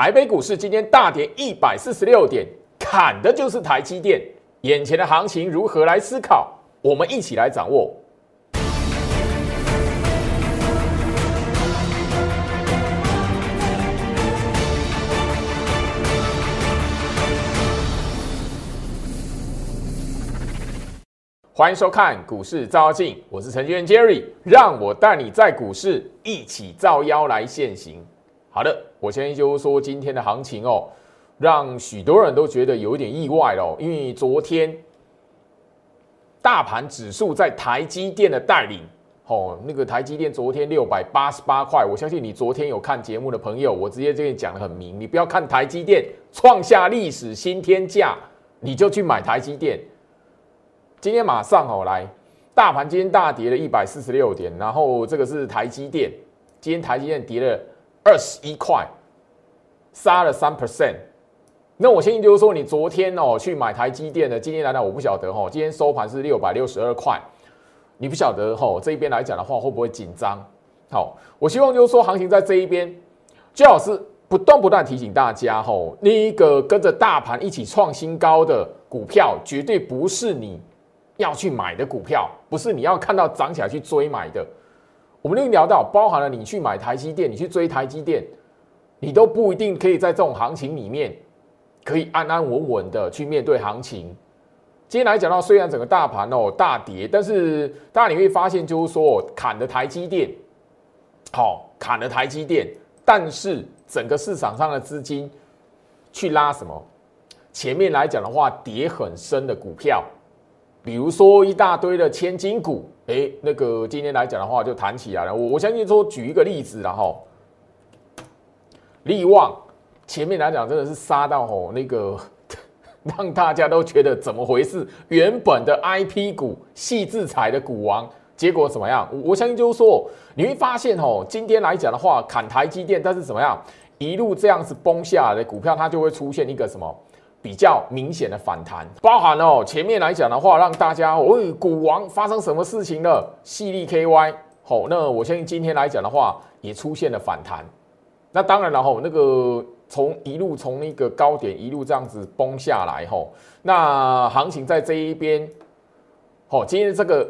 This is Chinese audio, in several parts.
台北股市今天大跌一百四十六点，砍的就是台积电。眼前的行情如何来思考？我们一起来掌握。欢迎收看股市照妖镜，我是程序员 Jerry，让我带你在股市一起照妖来现行。好的，我先就说今天的行情哦，让许多人都觉得有一点意外哦，因为昨天大盘指数在台积电的带领，哦，那个台积电昨天六百八十八块，我相信你昨天有看节目的朋友，我直接这边讲的很明，你不要看台积电创下历史新天价，你就去买台积电。今天马上哦来，大盘今天大跌了一百四十六点，然后这个是台积电，今天台积电跌了二十一块，杀了三 percent。那我相信就是说，你昨天哦去买台积电的，今天来讲我不晓得哦，今天收盘是六百六十二块，你不晓得哦这一边来讲的话会不会紧张？好，我希望就是说行情在这一边，最好是不断不断提醒大家吼，那一个跟着大盘一起创新高的股票，绝对不是你。要去买的股票，不是你要看到涨起来去追买的。我们又聊到，包含了你去买台积电，你去追台积电，你都不一定可以在这种行情里面，可以安安稳稳的去面对行情。今天来讲到，虽然整个大盘哦大跌，但是大家你会发现，就是说砍的台积电，好砍的台积电，但是整个市场上的资金去拉什么？前面来讲的话，跌很深的股票。比如说一大堆的千金股，哎，那个今天来讲的话就弹起来了。我我相信说举一个例子然后，利旺前面来讲真的是杀到吼那个，让大家都觉得怎么回事？原本的 I P 股、细制裁的股王，结果怎么样？我相信就是说你会发现吼，今天来讲的话砍台积电，但是怎么样一路这样子崩下来的股票，它就会出现一个什么？比较明显的反弹，包含哦前面来讲的话，让大家哦股王发生什么事情了？细粒 KY 好，那我相信今天来讲的话，也出现了反弹。那当然了吼，那个从一路从那个高点一路这样子崩下来吼，那行情在这一边，好，今天这个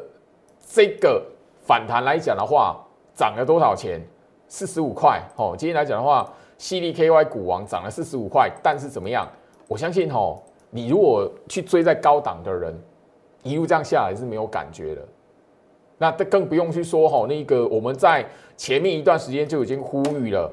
这个反弹来讲的话，涨了多少钱？四十五块。好，今天来讲的话，细粒 KY 股王涨了四十五块，但是怎么样？我相信哦，你如果去追在高档的人，一路这样下来是没有感觉的。那更不用去说哈，那个我们在前面一段时间就已经呼吁了，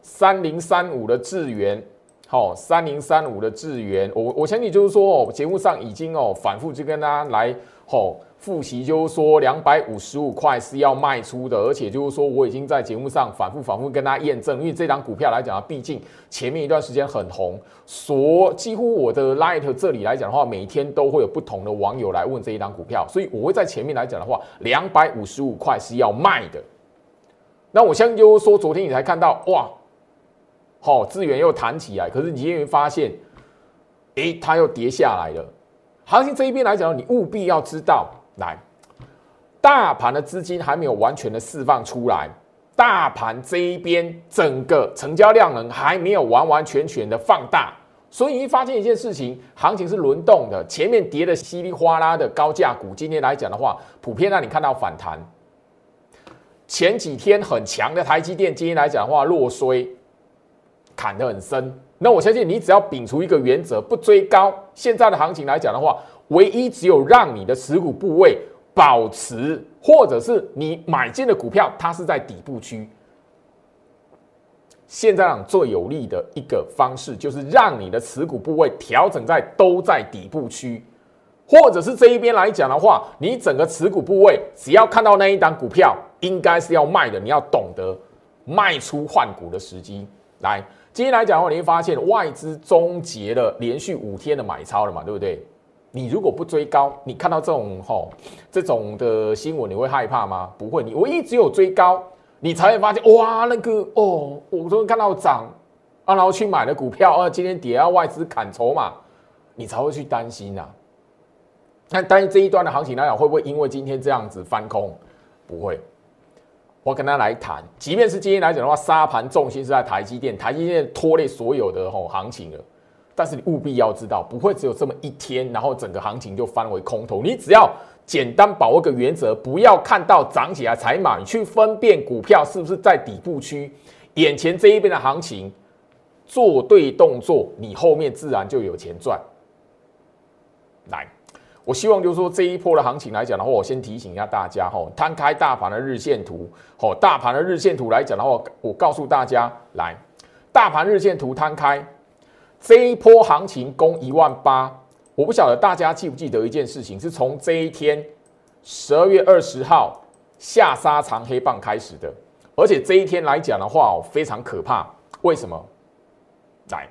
三零三五的智源，好，三零三五的智源，我我相信就是说哦，节目上已经哦反复去跟大家来吼。复习就是说，两百五十五块是要卖出的，而且就是说，我已经在节目上反复反复跟大家验证，因为这张股票来讲啊，毕竟前面一段时间很红，所几乎我的 Light 这里来讲的话，每天都会有不同的网友来问这一张股票，所以我会在前面来讲的话，两百五十五块是要卖的。那我相信就是说，昨天你才看到哇，好资源又弹起来，可是你今天发现，哎，它又跌下来了。行情这一边来讲，你务必要知道。来，大盘的资金还没有完全的释放出来，大盘这一边整个成交量能还没有完完全全的放大，所以你会发现一件事情，行情是轮动的，前面跌的稀里哗啦的高价股，今天来讲的话，普遍让你看到反弹。前几天很强的台积电，今天来讲的话，落衰，砍得很深。那我相信你只要摒除一个原则，不追高，现在的行情来讲的话。唯一只有让你的持股部位保持，或者是你买进的股票，它是在底部区。现在讲最有利的一个方式，就是让你的持股部位调整在都在底部区，或者是这一边来讲的话，你整个持股部位只要看到那一档股票应该是要卖的，你要懂得卖出换股的时机。来，今天来讲的话，你会发现外资终结了连续五天的买超了嘛，对不对？你如果不追高，你看到这种吼这种的新闻，你会害怕吗？不会，你唯一只有追高，你才会发现哇，那个哦，我昨天看到涨啊，然后去买了股票啊，今天跌啊，外资砍筹码，你才会去担心呐。但担心这一段的行情来讲，会不会因为今天这样子翻空？不会，我跟他来谈，即便是今天来讲的话，沙盘重心是在台积电，台积电拖累所有的吼行情了。但是你务必要知道，不会只有这么一天，然后整个行情就翻为空头。你只要简单把握个原则，不要看到涨起来才买，去分辨股票是不是在底部区，眼前这一边的行情做对动作，你后面自然就有钱赚。来。我希望就是说这一波的行情来讲的话，我先提醒一下大家哈，摊开大盘的日线图，哦，大盘的日线图来讲的话，我告诉大家，来，大盘日线图摊开，这一波行情攻一万八，我不晓得大家记不记得一件事情，是从这一天十二月二十号下杀长黑棒开始的，而且这一天来讲的话，非常可怕，为什么？来。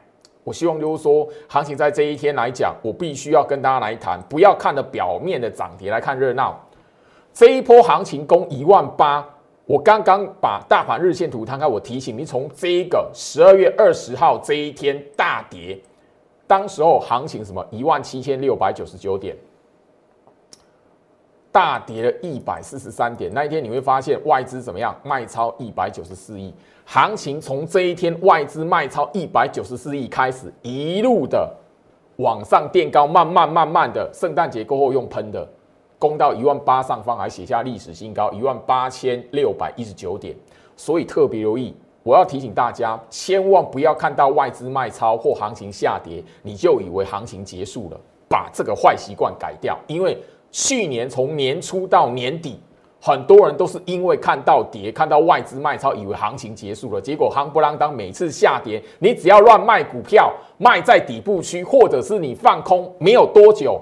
我希望就是说，行情在这一天来讲，我必须要跟大家来谈，不要看的表面的涨跌来看热闹。这一波行情攻一万八，我刚刚把大盘日线图摊开，我提醒你，从这个十二月二十号这一天大跌，当时候行情什么一万七千六百九十九点，大跌了一百四十三点。那一天你会发现外资怎么样，卖超一百九十四亿。行情从这一天外资卖超一百九十四亿开始，一路的往上垫高，慢慢慢慢的，圣诞节过后用喷的，攻到一万八上方，还写下历史新高，一万八千六百一十九点。所以特别留意，我要提醒大家，千万不要看到外资卖超或行情下跌，你就以为行情结束了，把这个坏习惯改掉。因为去年从年初到年底。很多人都是因为看到跌，看到外资卖超，以为行情结束了。结果夯不啷当，每次下跌，你只要乱卖股票，卖在底部区，或者是你放空，没有多久，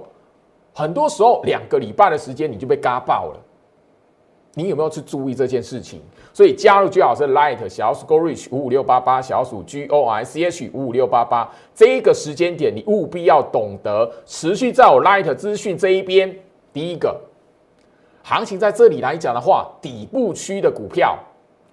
很多时候两个礼拜的时间你就被嘎爆了。你有没有去注意这件事情？所以加入最好是 Light 小鼠 Go Reach 五五六八八小鼠 G O I C H 五五六八八这一个时间点，你务必要懂得持续在我 Light 资讯这一边。第一个。行情在这里来讲的话，底部区的股票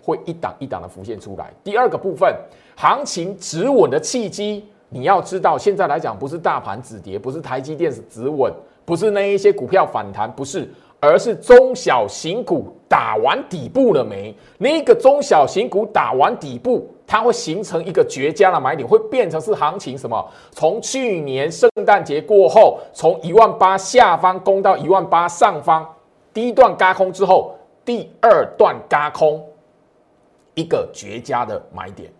会一档一档的浮现出来。第二个部分，行情止稳的契机，你要知道，现在来讲不是大盘止跌，不是台积电是止稳，不是那一些股票反弹，不是，而是中小型股打完底部了没？那个中小型股打完底部，它会形成一个绝佳的买点，会变成是行情什么？从去年圣诞节过后，从一万八下方攻到一万八上方。第一段嘎空之后，第二段嘎空，一个绝佳的买点。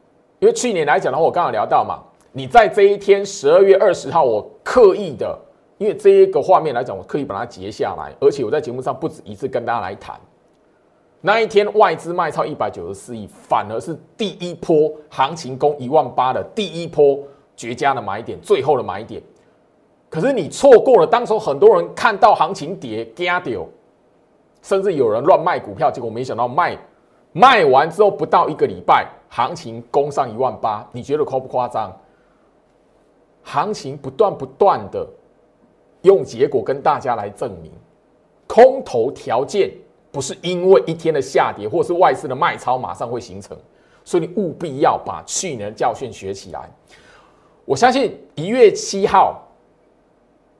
因为去年来讲的话，我刚刚聊到嘛，你在这一天十二月二十号，我刻意的，因为这一个画面来讲，我刻意把它截下来，而且我在节目上不止一次跟大家来谈，那一天外资卖超一百九十四亿，反而是第一波行情攻一万八的第一波绝佳的买点，最后的买点。可是你错过了，当时很多人看到行情跌，惊掉。甚至有人乱卖股票，结果没想到卖卖完之后不到一个礼拜，行情攻上一万八，你觉得夸不夸张？行情不断不断的用结果跟大家来证明，空头条件不是因为一天的下跌或是外资的卖超马上会形成，所以你务必要把去年的教训学起来。我相信一月七号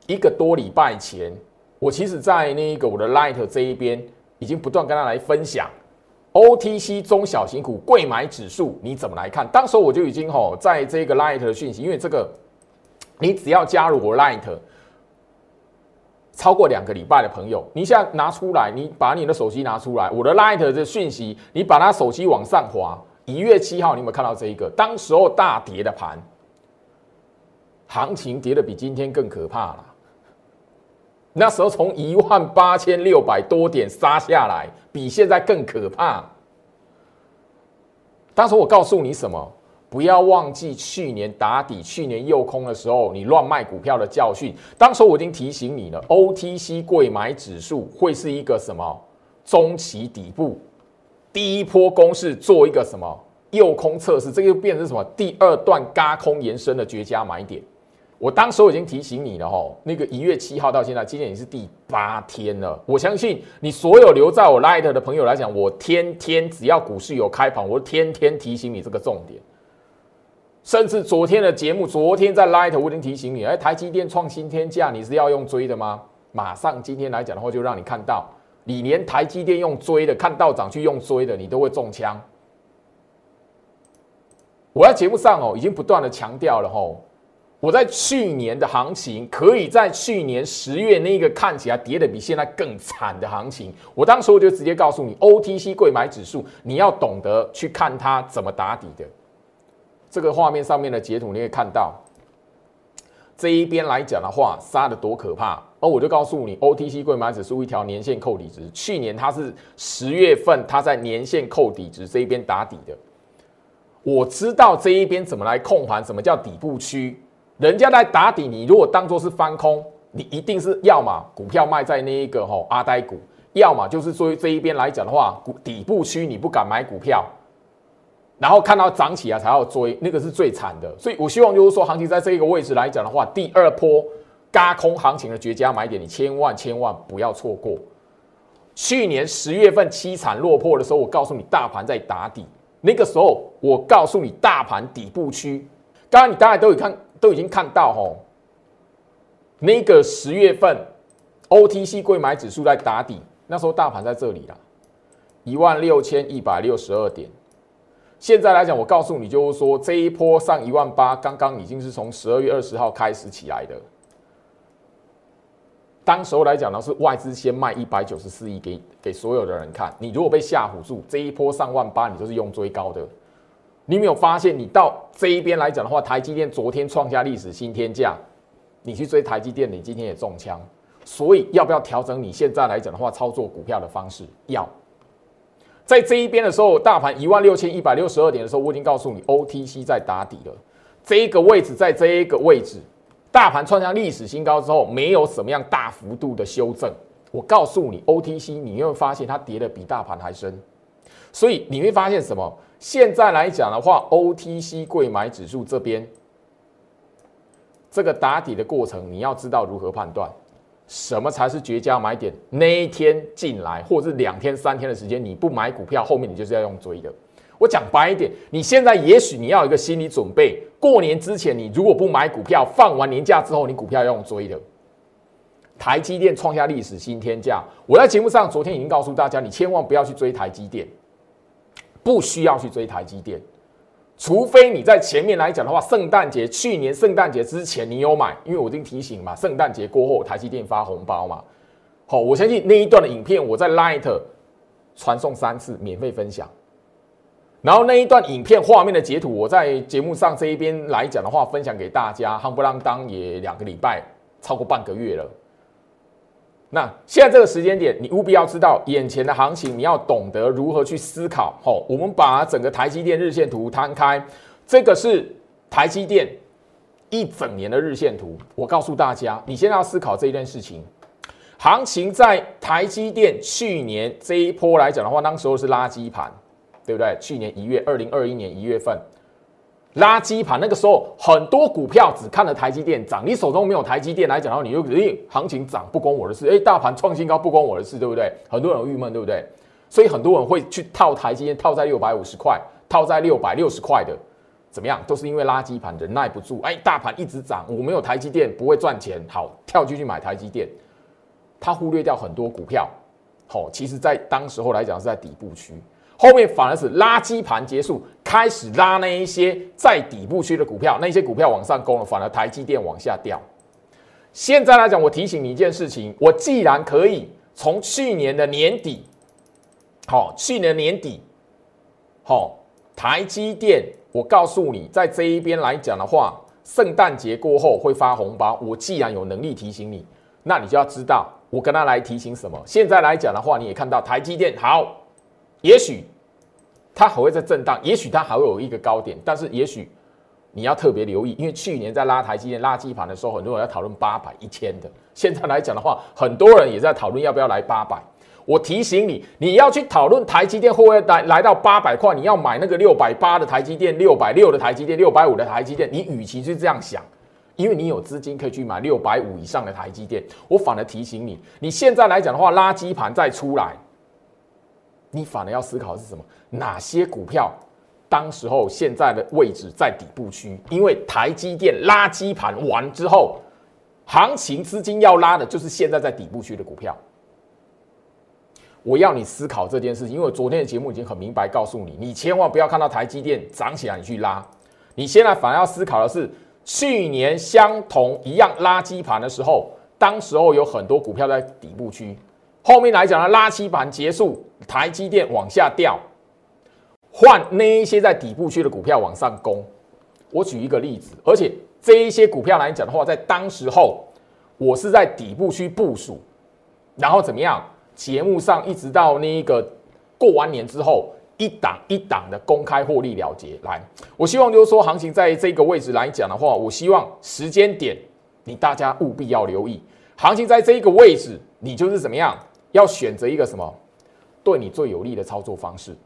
一个多礼拜前。我其实，在那个我的 Light 这一边，已经不断跟他来分享 OTC 中小型股贵买指数，你怎么来看？当时我就已经吼，在这个 Light 的讯息，因为这个，你只要加入我 Light 超过两个礼拜的朋友，你现在拿出来，你把你的手机拿出来，我的 Light 的讯息，你把它手机往上滑，一月七号，你有没有看到这一个？当时候大跌的盘，行情跌的比今天更可怕了。那时候从一万八千六百多点杀下来，比现在更可怕。当时我告诉你什么？不要忘记去年打底、去年诱空的时候，你乱卖股票的教训。当时我已经提醒你了，OTC 贵买指数会是一个什么中期底部，第一波攻势做一个什么诱空测试，这个变成什么第二段嘎空延伸的绝佳买点。我当时我已经提醒你了哈，那个一月七号到现在，今天已经是第八天了。我相信你所有留在我 Light 的朋友来讲，我天天只要股市有开盘，我天天提醒你这个重点。甚至昨天的节目，昨天在 Light 我已经提醒你，哎，台积电创新天价，你是要用追的吗？马上今天来讲的话，就让你看到你连台积电用追的，看道长去用追的，你都会中枪。我在节目上哦，已经不断的强调了吼。我在去年的行情，可以在去年十月那个看起来跌的比现在更惨的行情，我当时我就直接告诉你，OTC 贵买指数，你要懂得去看它怎么打底的。这个画面上面的截图你可以看到，这一边来讲的话，杀的多可怕。而我就告诉你，OTC 柜买指数一条年线扣底值，去年它是十月份它在年线扣底值这一边打底的。我知道这一边怎么来控盘，什么叫底部区。人家在打底，你如果当做是翻空，你一定是要么股票卖在那一个吼阿呆股，要么就是说这一边来讲的话，股底部区你不敢买股票，然后看到涨起来才要追，那个是最惨的。所以我希望就是说，行情在这一个位置来讲的话，第二波嘎空行情的绝佳买点，你千万千万不要错过。去年十月份凄惨落魄的时候，我告诉你大盘在打底，那个时候我告诉你大盘底部区，刚刚你大家都有看。都已经看到吼，那个十月份 OTC 贵买指数在打底，那时候大盘在这里啦，一万六千一百六十二点。现在来讲，我告诉你，就是说这一波上一万八，刚刚已经是从十二月二十号开始起来的。当时候来讲呢，是外资先卖一百九十四亿给给所有的人看，你如果被吓唬住，这一波上万八，你就是用追高的。你没有发现，你到这一边来讲的话，台积电昨天创下历史新天价，你去追台积电，你今天也中枪。所以要不要调整？你现在来讲的话，操作股票的方式要在这一边的时候，大盘一万六千一百六十二点的时候，我已经告诉你，OTC 在打底了。这一个位置，在这一个位置，大盘创下历史新高之后，没有什么样大幅度的修正。我告诉你，OTC 你会发现它跌的比大盘还深，所以你会发现什么？现在来讲的话，OTC 贵买指数这边这个打底的过程，你要知道如何判断什么才是绝佳买点。那一天进来，或者是两天、三天的时间，你不买股票，后面你就是要用追的。我讲白一点，你现在也许你要有一个心理准备，过年之前你如果不买股票，放完年假之后，你股票要用追的。台积电创下历史新天价，我在节目上昨天已经告诉大家，你千万不要去追台积电。不需要去追台积电，除非你在前面来讲的话，圣诞节去年圣诞节之前你有买，因为我已经提醒嘛，圣诞节过后台积电发红包嘛。好，我相信那一段的影片我在 Light 传送三次免费分享，然后那一段影片画面的截图我在节目上这一边来讲的话，分享给大家，夯不啷当也两个礼拜，超过半个月了。那现在这个时间点，你务必要知道眼前的行情，你要懂得如何去思考。好，我们把整个台积电日线图摊开，这个是台积电一整年的日线图。我告诉大家，你现在要思考这一件事情。行情在台积电去年这一波来讲的话，当时候是垃圾盘，对不对？去年一月，二零二一年一月份。垃圾盘那个时候，很多股票只看了台积电涨，你手中没有台积电来讲的话，你就诶行情涨不关我的事，诶大盘创新高不关我的事，对不对？很多人郁闷，对不对？所以很多人会去套台积电，套在六百五十块，套在六百六十块的，怎么样？都是因为垃圾盘忍耐不住，哎，大盘一直涨，我没有台积电不会赚钱，好跳进去买台积电，他忽略掉很多股票，好，其实在当时候来讲是在底部区。后面反而是垃圾盘结束，开始拉那一些在底部区的股票，那些股票往上攻了，反而台积电往下掉。现在来讲，我提醒你一件事情：我既然可以从去年的年底，好，去年年底，好，台积电，我告诉你，在这一边来讲的话，圣诞节过后会发红包。我既然有能力提醒你，那你就要知道我跟他来提醒什么。现在来讲的话，你也看到台积电好，也许。它还会在震荡，也许它还会有一个高点，但是也许你要特别留意，因为去年在拉台积电垃圾盘的时候，很多人要讨论八百、一千的。现在来讲的话，很多人也在讨论要不要来八百。我提醒你，你要去讨论台积电会不会来来到八百块，你要买那个六百八的台积电、六百六的台积电、六百五的台积电，你与其是这样想，因为你有资金可以去买六百五以上的台积电，我反而提醒你，你现在来讲的话，垃圾盘再出来。你反而要思考的是什么？哪些股票当时候现在的位置在底部区？因为台积电垃圾盘完之后，行情资金要拉的就是现在在底部区的股票。我要你思考这件事情，因为昨天的节目已经很明白告诉你，你千万不要看到台积电涨起来你去拉，你现在反而要思考的是，去年相同一样垃圾盘的时候，当时候有很多股票在底部区，后面来讲呢，垃圾盘结束，台积电往下掉，换那一些在底部区的股票往上攻。我举一个例子，而且这一些股票来讲的话，在当时候我是在底部区部署，然后怎么样？节目上一直到那一个过完年之后，一档一档的公开获利了结。来，我希望就是说，行情在这个位置来讲的话，我希望时间点你大家务必要留意。行情在这一个位置，你就是怎么样？要选择一个什么对你最有利的操作方式，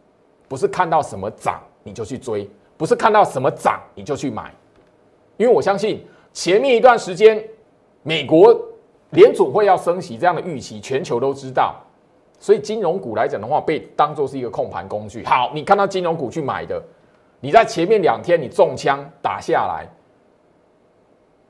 不是看到什么涨你就去追，不是看到什么涨你就去买。因为我相信前面一段时间，美国。联总会要升息这样的预期，全球都知道，所以金融股来讲的话，被当做是一个控盘工具。好，你看到金融股去买的，你在前面两天你中枪打下来，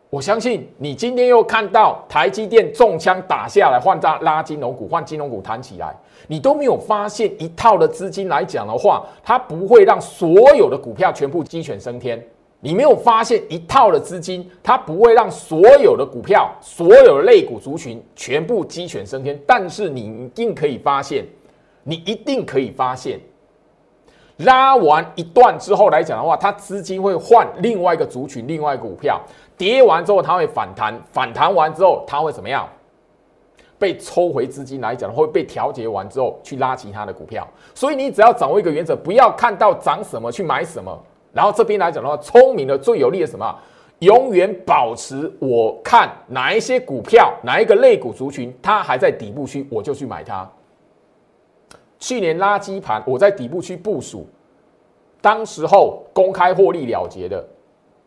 我相信你今天又看到台积电中枪打下来，换大拉金融股，换金融股弹起来，你都没有发现一套的资金来讲的话，它不会让所有的股票全部鸡犬升天。你没有发现一套的资金，它不会让所有的股票、所有的类股族群全部鸡犬升天，但是你一定可以发现，你一定可以发现，拉完一段之后来讲的话，它资金会换另外一个族群、另外一个股票，跌完之后它会反弹，反弹完之后它会怎么样？被抽回资金来讲，会被调节完之后去拉其他的股票。所以你只要掌握一个原则，不要看到涨什么去买什么。然后这边来讲的话，聪明的最有利的什么？永远保持我看哪一些股票，哪一个类股族群，它还在底部区，我就去买它。去年垃圾盘，我在底部区部署，当时候公开获利了结的。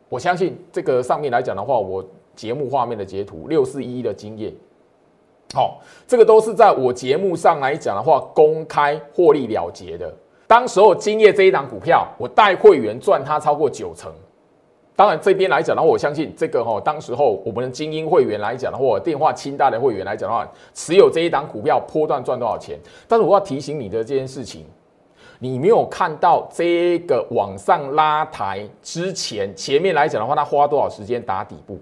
我相信这个上面来讲的话，我节目画面的截图六四一的经验，好，这个都是在我节目上来讲的话，公开获利了结的。当时候金业这一档股票，我带会员赚它超过九成。当然这边来讲的话，我相信这个哈，当时候我们的精英会员来讲的话，电话清大的会员来讲的话，持有这一档股票波段赚多少钱？但是我要提醒你的这件事情，你没有看到这个往上拉抬之前，前面来讲的话，它花多少时间打底部？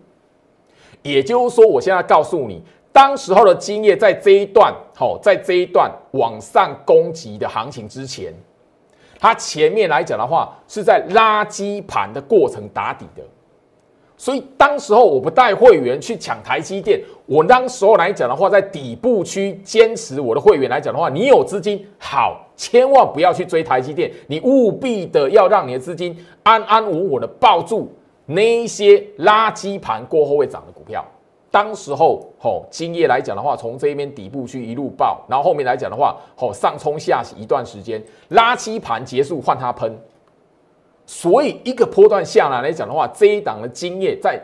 也就是说，我现在告诉你。当时候的经验在这一段，好，在这一段往上攻击的行情之前，它前面来讲的话，是在垃圾盘的过程打底的。所以当时候我不带会员去抢台积电，我当时候来讲的话，在底部区坚持我的会员来讲的话，你有资金好，千万不要去追台积电，你务必的要让你的资金安安稳稳的抱住那一些垃圾盘过后会涨的股票。当时候，吼，今夜来讲的话，从这边底部去一路爆，然后后面来讲的话，吼，上冲下洗一段时间，垃圾盘结束换它喷，所以一个波段下来来讲的话，这一档的经验在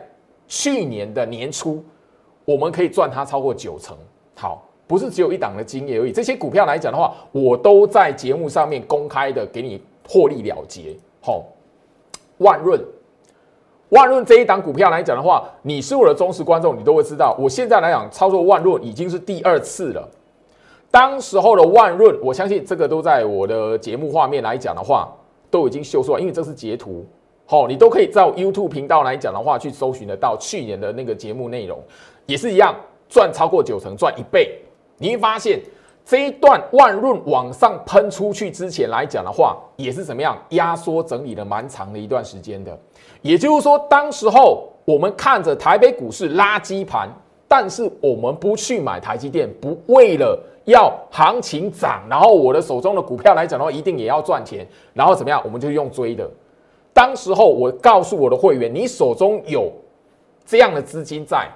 去年的年初，我们可以赚它超过九成。好，不是只有一档的经验而已，这些股票来讲的话，我都在节目上面公开的给你获利了结。好，万润。万润这一档股票来讲的话，你是我的忠实观众，你都会知道。我现在来讲操作万润已经是第二次了。当时候的万润，我相信这个都在我的节目画面来讲的话，都已经秀出来，因为这是截图。好，你都可以在 YouTube 频道来讲的话，去搜寻得到去年的那个节目内容，也是一样赚超过九成，赚一倍。你会发现这一段万润往上喷出去之前来讲的话，也是怎么样压缩整理了蛮长的一段时间的。也就是说，当时候我们看着台北股市垃圾盘，但是我们不去买台积电，不为了要行情涨，然后我的手中的股票来讲的话，一定也要赚钱，然后怎么样，我们就用追的。当时候我告诉我的会员，你手中有这样的资金在，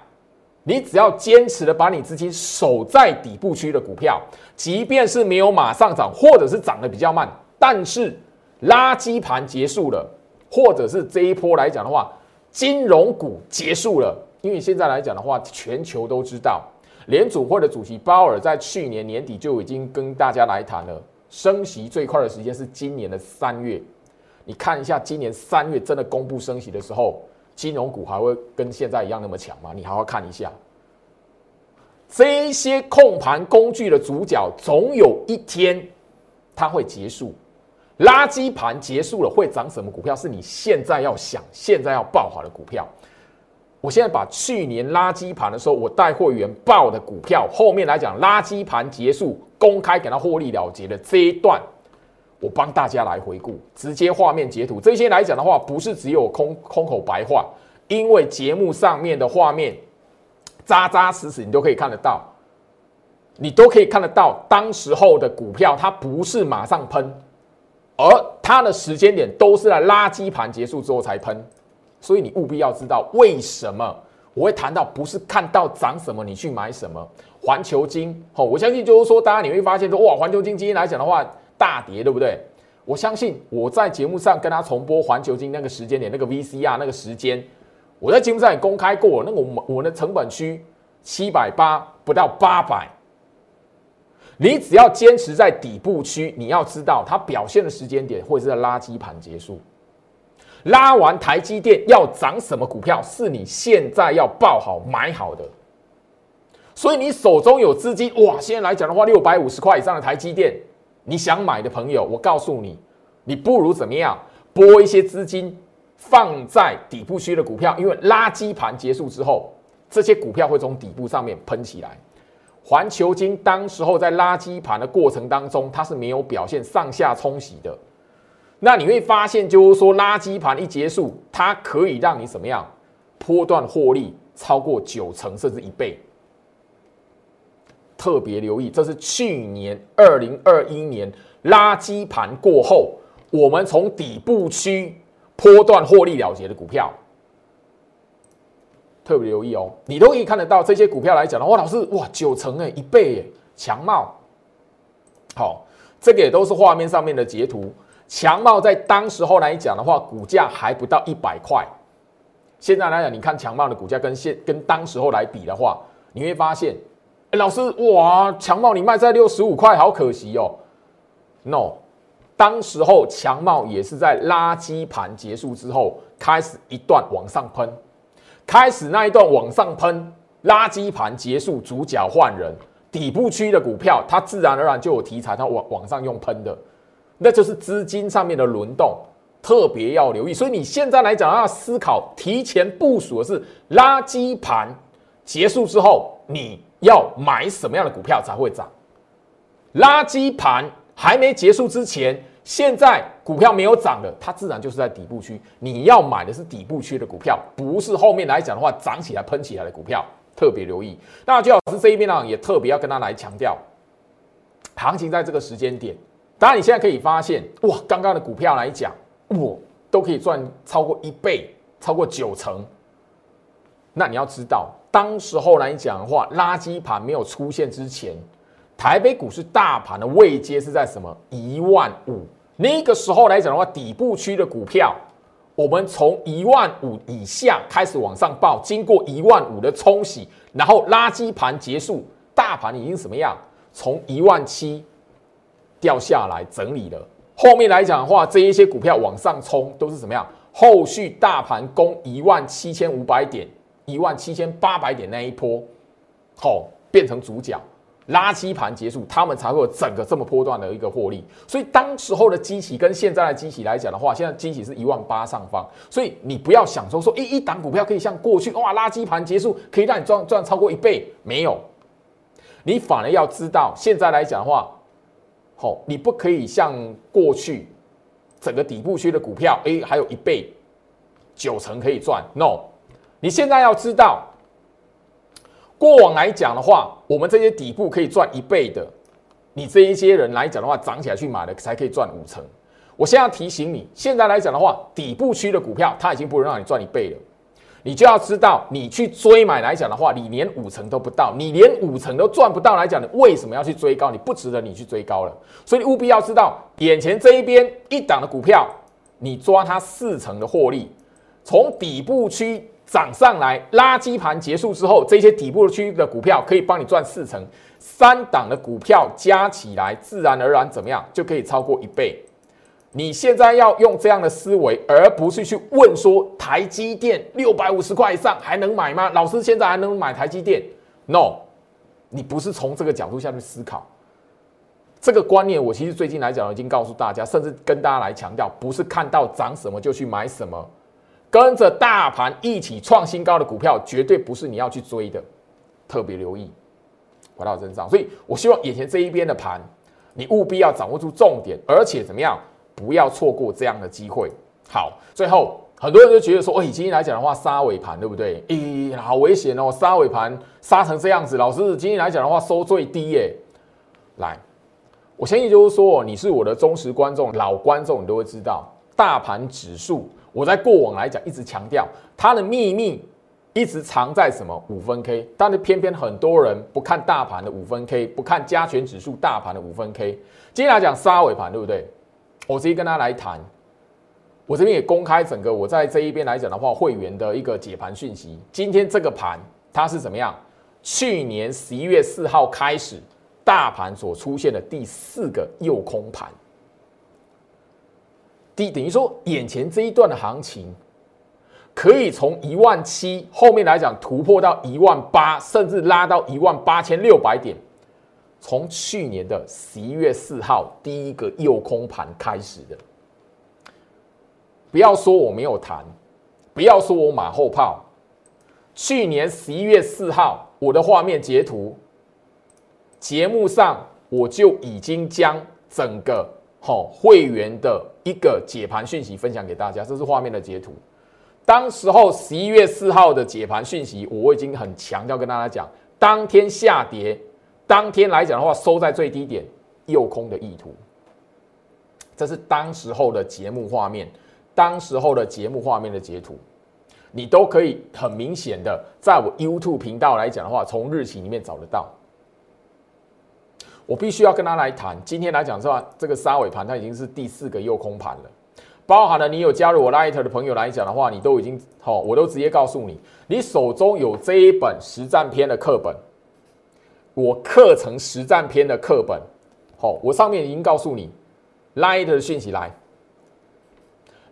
你只要坚持的把你资金守在底部区的股票，即便是没有马上涨，或者是涨得比较慢，但是垃圾盘结束了。或者是这一波来讲的话，金融股结束了，因为现在来讲的话，全球都知道，联储会的主席鲍尔在去年年底就已经跟大家来谈了，升息最快的时间是今年的三月。你看一下，今年三月真的公布升息的时候，金融股还会跟现在一样那么强吗？你好好看一下。这些控盘工具的主角，总有一天它会结束。垃圾盘结束了，会涨什么股票？是你现在要想、现在要爆好的股票。我现在把去年垃圾盘的时候，我带会员报的股票，后面来讲垃圾盘结束，公开给他获利了结的这一段，我帮大家来回顾，直接画面截图。这些来讲的话，不是只有空空口白话，因为节目上面的画面扎扎实实，你都可以看得到，你都可以看得到，当时候的股票它不是马上喷。而它的时间点都是在垃圾盘结束之后才喷，所以你务必要知道为什么我会谈到不是看到涨什么你去买什么。环球金，哦，我相信就是说，大家你会发现说，哇，环球金今天来讲的话大跌，对不对？我相信我在节目上跟他重播环球金那个时间点，那个 VCR 那个时间，我在节目上也公开过，那个我我的成本区七百八不到八百。你只要坚持在底部区，你要知道它表现的时间点会是在垃圾盘结束，拉完台积电要涨什么股票，是你现在要报好买好的。所以你手中有资金，哇，现在来讲的话，六百五十块以上的台积电，你想买的朋友，我告诉你，你不如怎么样，拨一些资金放在底部区的股票，因为垃圾盘结束之后，这些股票会从底部上面喷起来。环球金当时候在垃圾盘的过程当中，它是没有表现上下冲洗的。那你会发现，就是说垃圾盘一结束，它可以让你怎么样？波段获利超过九成甚至一倍。特别留意，这是去年二零二一年垃圾盘过后，我们从底部区波段获利了结的股票。特别留意哦，你都可以看得到这些股票来讲的话，老师哇，九成哎，一倍哎，强茂，好，这个也都是画面上面的截图。强茂在当时候来讲的话，股价还不到一百块。现在来讲，你看强茂的股价跟现跟当时候来比的话，你会发现，哎，老师哇，强茂你卖在六十五块，好可惜哦。No，当时候强茂也是在垃圾盘结束之后，开始一段往上喷。开始那一段往上喷，垃圾盘结束，主角换人，底部区的股票，它自然而然就有题材，它往往上用喷的，那就是资金上面的轮动，特别要留意。所以你现在来讲要思考，提前部署的是垃圾盘结束之后，你要买什么样的股票才会涨？垃圾盘还没结束之前。现在股票没有涨的，它自然就是在底部区。你要买的是底部区的股票，不是后面来讲的话涨起来喷起来的股票。特别留意。那最老师这一边呢，也特别要跟他来强调，行情在这个时间点，当然你现在可以发现，哇，刚刚的股票来讲，哇，都可以赚超过一倍，超过九成。那你要知道，当时候来讲的话，垃圾盘没有出现之前，台北股市大盘的位阶是在什么？一万五。那个时候来讲的话，底部区的股票，我们从一万五以下开始往上报，经过一万五的冲洗，然后垃圾盘结束，大盘已经什么样？从一万七掉下来整理了。后面来讲的话，这一些股票往上冲都是怎么样？后续大盘攻一万七千五百点、一万七千八百点那一波，好变成主角。垃圾盘结束，他们才会有整个这么波段的一个获利。所以当时候的机器跟现在的机器来讲的话，现在机器是一万八上方。所以你不要想说说一一档股票可以像过去哇，垃圾盘结束可以让你赚赚超过一倍，没有。你反而要知道，现在来讲的话，好，你不可以像过去整个底部区的股票，哎，还有一倍九成可以赚。No，你现在要知道。过往来讲的话，我们这些底部可以赚一倍的，你这一些人来讲的话，涨起来去买的才可以赚五成。我现在提醒你，现在来讲的话，底部区的股票它已经不能让你赚一倍了，你就要知道，你去追买来讲的话，你连五成都不到，你连五成都赚不到来讲，你为什么要去追高？你不值得你去追高了。所以你务必要知道，眼前这一边一档的股票，你抓它四成的获利，从底部区。涨上来，垃圾盘结束之后，这些底部区的股票可以帮你赚四成，三档的股票加起来，自然而然怎么样就可以超过一倍。你现在要用这样的思维，而不是去问说台积电六百五十块以上还能买吗？老师现在还能买台积电？No，你不是从这个角度下去思考。这个观念，我其实最近来讲已经告诉大家，甚至跟大家来强调，不是看到涨什么就去买什么，跟着大盘一起创新高的股票，绝对不是你要去追的，特别留意。回到身上，所以我希望眼前这一边的盘，你务必要掌握住重点，而且怎么样，不要错过这样的机会。好，最后很多人都觉得说，哎，今天来讲的话，杀尾盘对不对？咦，好危险哦，杀尾盘杀成这样子，老师今天来讲的话，收最低耶。来，我相信就是说，你是我的忠实观众、老观众，你都会知道，大盘指数，我在过往来讲一直强调它的秘密。一直藏在什么五分 K，但是偏偏很多人不看大盘的五分 K，不看加权指数大盘的五分 K。今天来讲杀尾盘，对不对？我直接跟他来谈。我这边也公开整个我在这一边来讲的话，会员的一个解盘讯息。今天这个盘它是怎么样？去年十一月四号开始，大盘所出现的第四个诱空盘，第等于说眼前这一段的行情。可以从一万七后面来讲突破到一万八，甚至拉到一万八千六百点。从去年的十一月四号第一个诱空盘开始的，不要说我没有谈，不要说我马后炮。去年十一月四号，我的画面截图，节目上我就已经将整个好会员的一个解盘讯息分享给大家，这是画面的截图。当时候十一月四号的解盘讯息，我已经很强调跟大家讲，当天下跌，当天来讲的话收在最低点，诱空的意图。这是当时候的节目画面，当时候的节目画面的截图，你都可以很明显的在我 YouTube 频道来讲的话，从日期里面找得到。我必须要跟他来谈，今天来讲是吧？这个杀尾盘它已经是第四个诱空盘了。包含了你有加入我 Light 的朋友来讲的话，你都已经好，我都直接告诉你，你手中有这一本实战篇的课本，我课程实战篇的课本，好，我上面已经告诉你 Light 的讯息来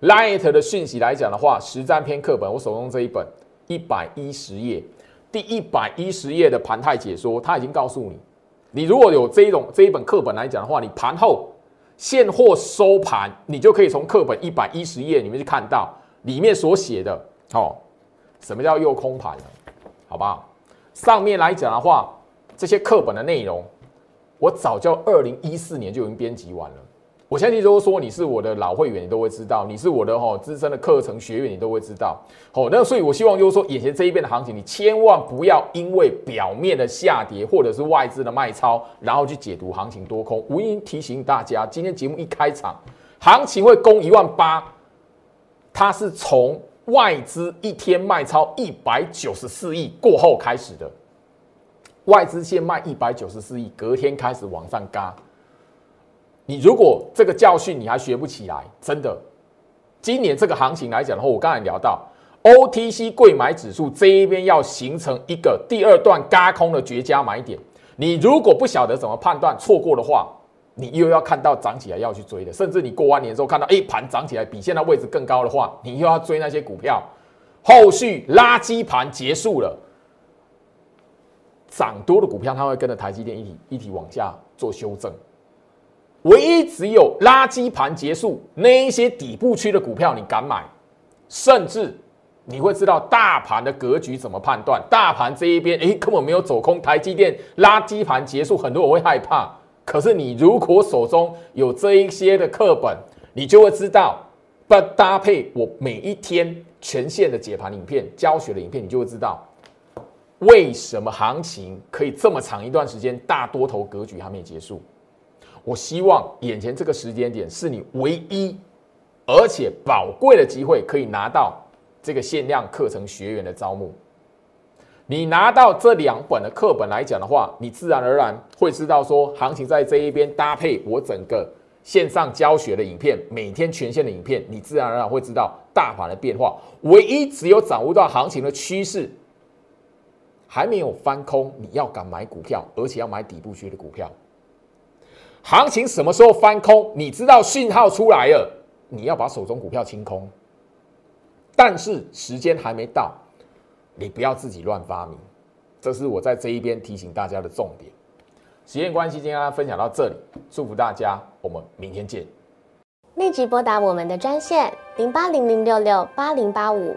，Light 的讯息来讲的话，实战篇课本，我手中这一本一百一十页，第一百一十页的盘态解说，他已经告诉你，你如果有这一种这一本课本来讲的话，你盘后。现货收盘，你就可以从课本一百一十页里面去看到里面所写的哦，什么叫又空盘呢？好不好？上面来讲的话，这些课本的内容，我早就二零一四年就已经编辑完了。我相信，如果说你是我的老会员，你都会知道；你是我的哈资深的课程学员，你都会知道。好，那所以，我希望就是说，眼前这一边的行情，你千万不要因为表面的下跌或者是外资的卖超，然后去解读行情多空。无因提醒大家，今天节目一开场，行情会攻一万八，它是从外资一天卖超一百九十四亿过后开始的。外资先卖一百九十四亿，隔天开始往上嘎。你如果这个教训你还学不起来，真的，今年这个行情来讲的话，我刚才聊到 OTC 贵买指数这一边要形成一个第二段嘎空的绝佳买点。你如果不晓得怎么判断，错过的话，你又要看到涨起来要去追的，甚至你过完年之后看到一盘涨起来比现在位置更高的话，你又要追那些股票。后续垃圾盘结束了，涨多的股票它会跟着台积电一体一体往下做修正。唯一只有垃圾盘结束，那一些底部区的股票你敢买，甚至你会知道大盘的格局怎么判断。大盘这一边，诶，根本没有走空，台积电垃圾盘结束，很多人会害怕。可是你如果手中有这一些的课本，你就会知道，不搭配我每一天全线的解盘影片、教学的影片，你就会知道为什么行情可以这么长一段时间大多头格局还没结束。我希望眼前这个时间点是你唯一而且宝贵的机会，可以拿到这个限量课程学员的招募。你拿到这两本的课本来讲的话，你自然而然会知道说，行情在这一边搭配我整个线上教学的影片，每天全线的影片，你自然而然会知道大盘的变化。唯一只有掌握到行情的趋势，还没有翻空，你要敢买股票，而且要买底部区的股票。行情什么时候翻空？你知道信号出来了，你要把手中股票清空。但是时间还没到，你不要自己乱发明。这是我在这一边提醒大家的重点。时间关系，今天分享到这里，祝福大家，我们明天见。立即拨打我们的专线零八零零六六八零八五